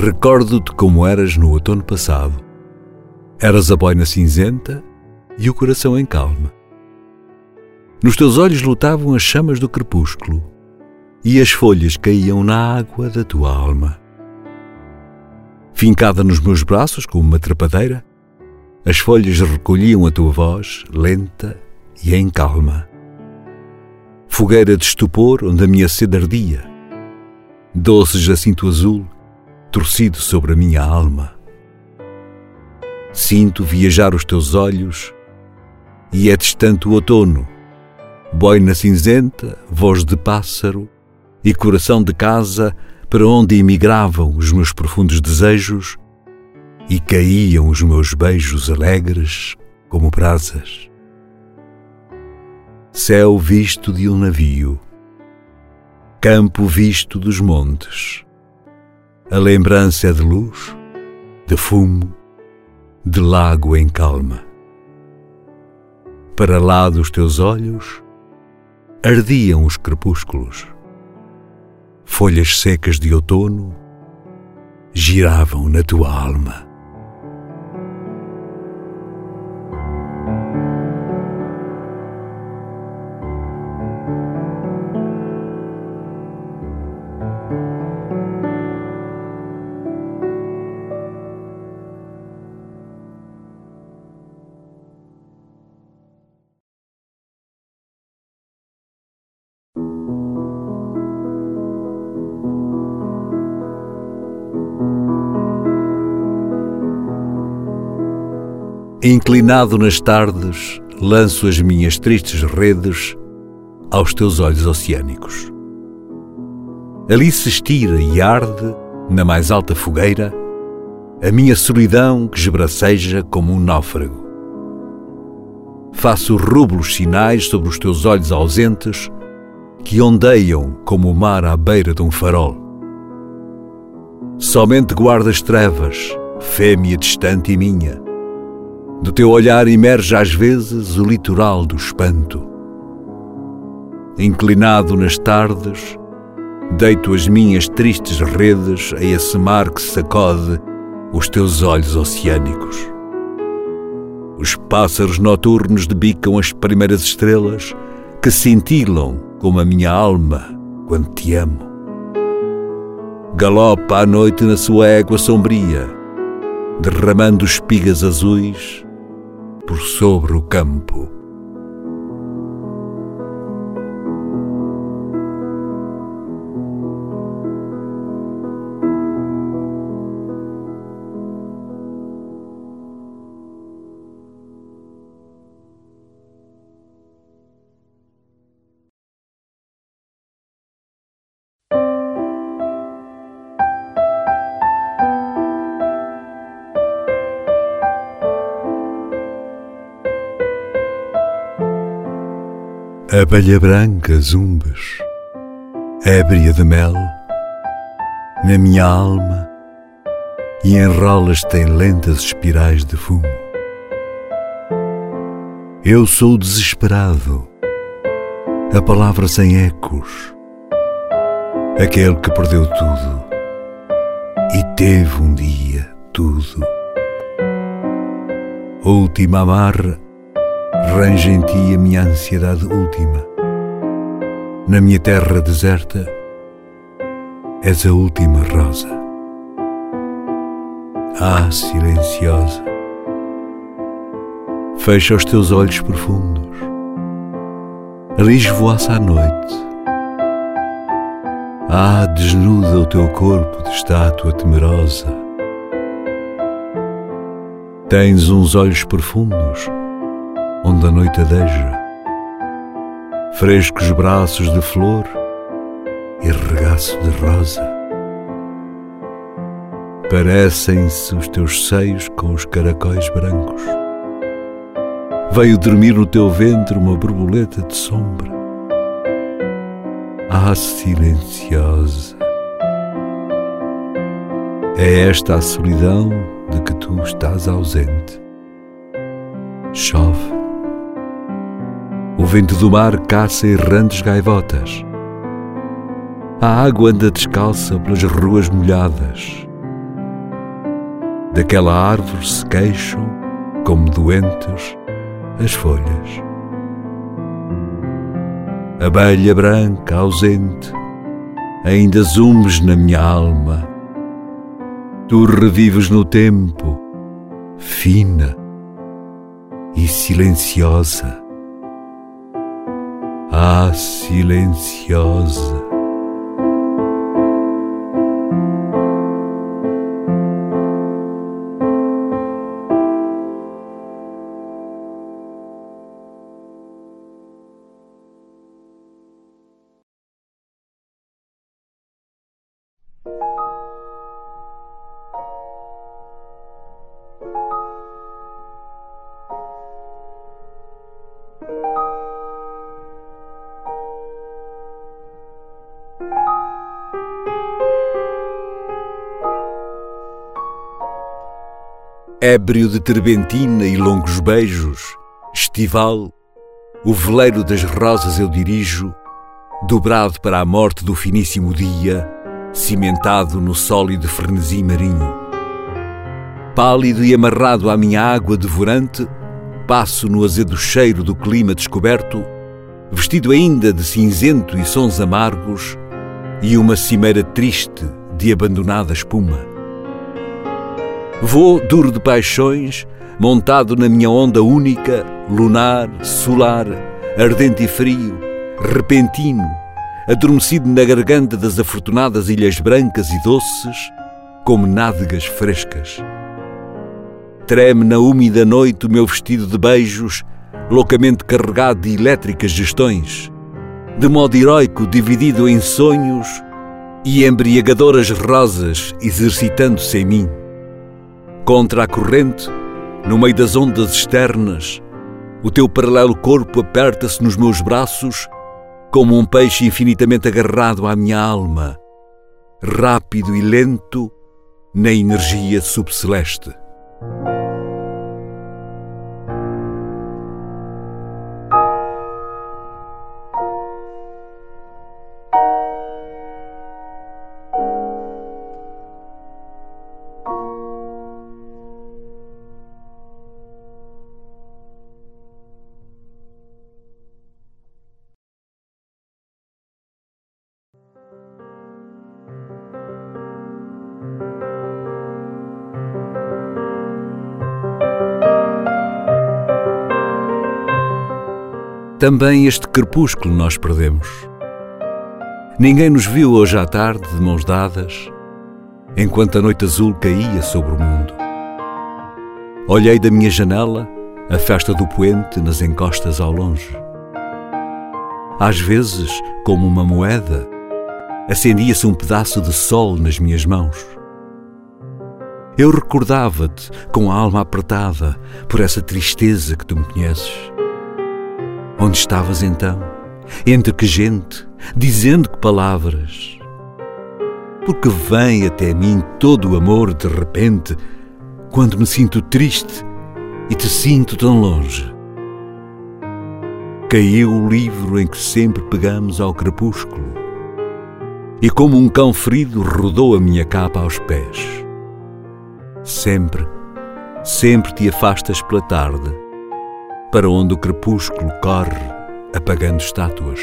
Recordo-te como eras no outono passado. Eras a boina cinzenta e o coração em calma. Nos teus olhos lutavam as chamas do crepúsculo e as folhas caíam na água da tua alma. Fincada nos meus braços como uma trepadeira, as folhas recolhiam a tua voz, lenta e em calma. Fogueira de estupor onde a minha sede ardia, doce jacinto azul torcido sobre a minha alma. Sinto viajar os teus olhos e é distante o outono, boina cinzenta, voz de pássaro e coração de casa para onde emigravam os meus profundos desejos e caíam os meus beijos alegres como brasas. Céu visto de um navio, campo visto dos montes, a lembrança é de luz, de fumo, de lago em calma. Para lá dos teus olhos ardiam os crepúsculos. Folhas secas de outono giravam na tua alma. Inclinado nas tardes, lanço as minhas tristes redes aos teus olhos oceânicos. Ali se estira e arde, na mais alta fogueira, a minha solidão que esbraceja como um náufrago. Faço rublos sinais sobre os teus olhos ausentes que ondeiam como o mar à beira de um farol. Somente guardas trevas, fêmea distante e minha do teu olhar emerge às vezes o litoral do espanto. Inclinado nas tardes, deito as minhas tristes redes a esse mar que sacode os teus olhos oceânicos. Os pássaros noturnos debicam as primeiras estrelas que cintilam como a minha alma quando te amo. Galopa à noite na sua égua sombria, derramando espigas azuis por sobre o campo. Abelha branca zumbes, ébria de mel, na minha alma. E enrolas-te em lentas espirais de fumo. Eu sou desesperado, a palavra sem ecos, aquele que perdeu tudo. E teve um dia tudo. Última amarra Range em ti a minha ansiedade última. Na minha terra deserta, és a última rosa. Ah, silenciosa, fecha os teus olhos profundos, ali esvoaça a noite. Ah, desnuda o teu corpo de estátua temerosa. Tens uns olhos profundos onde a noite adeja, frescos braços de flor e regaço de rosa. Parecem-se os teus seios com os caracóis brancos. Veio dormir no teu ventre uma borboleta de sombra. Ah, silenciosa! É esta a solidão de que tu estás ausente. Chove vento do mar caça errantes gaivotas. A água anda descalça pelas ruas molhadas. Daquela árvore se queixam, como doentes, as folhas. Abelha branca ausente, ainda zumes na minha alma. Tu revives no tempo, fina e silenciosa. Ah, silenciosa. Ébrio de terbentina e longos beijos, estival, o veleiro das rosas eu dirijo, dobrado para a morte do finíssimo dia, cimentado no sólido frenesi marinho. Pálido e amarrado à minha água devorante, passo no azedo cheiro do clima descoberto, vestido ainda de cinzento e sons amargos, e uma cimeira triste de abandonada espuma. Vou, duro de paixões, montado na minha onda única, lunar, solar, ardente e frio, repentino, adormecido na garganta das afortunadas ilhas brancas e doces, como nádegas frescas. Treme na úmida noite o meu vestido de beijos, loucamente carregado de elétricas gestões, de modo heroico dividido em sonhos e embriagadoras rosas exercitando-se em mim. Contra a corrente, no meio das ondas externas, o teu paralelo corpo aperta-se nos meus braços como um peixe infinitamente agarrado à minha alma, rápido e lento na energia subceleste. Também este crepúsculo nós perdemos. Ninguém nos viu hoje à tarde de mãos dadas, enquanto a noite azul caía sobre o mundo. Olhei da minha janela a festa do poente nas encostas ao longe. Às vezes, como uma moeda, acendia-se um pedaço de sol nas minhas mãos. Eu recordava-te com a alma apertada por essa tristeza que tu me conheces. Onde estavas então? Entre que gente? Dizendo que palavras? Porque vem até mim todo o amor de repente, quando me sinto triste e te sinto tão longe. Caiu o livro em que sempre pegamos ao crepúsculo, e como um cão ferido rodou a minha capa aos pés. Sempre, sempre te afastas pela tarde para onde o crepúsculo corre apagando estátuas.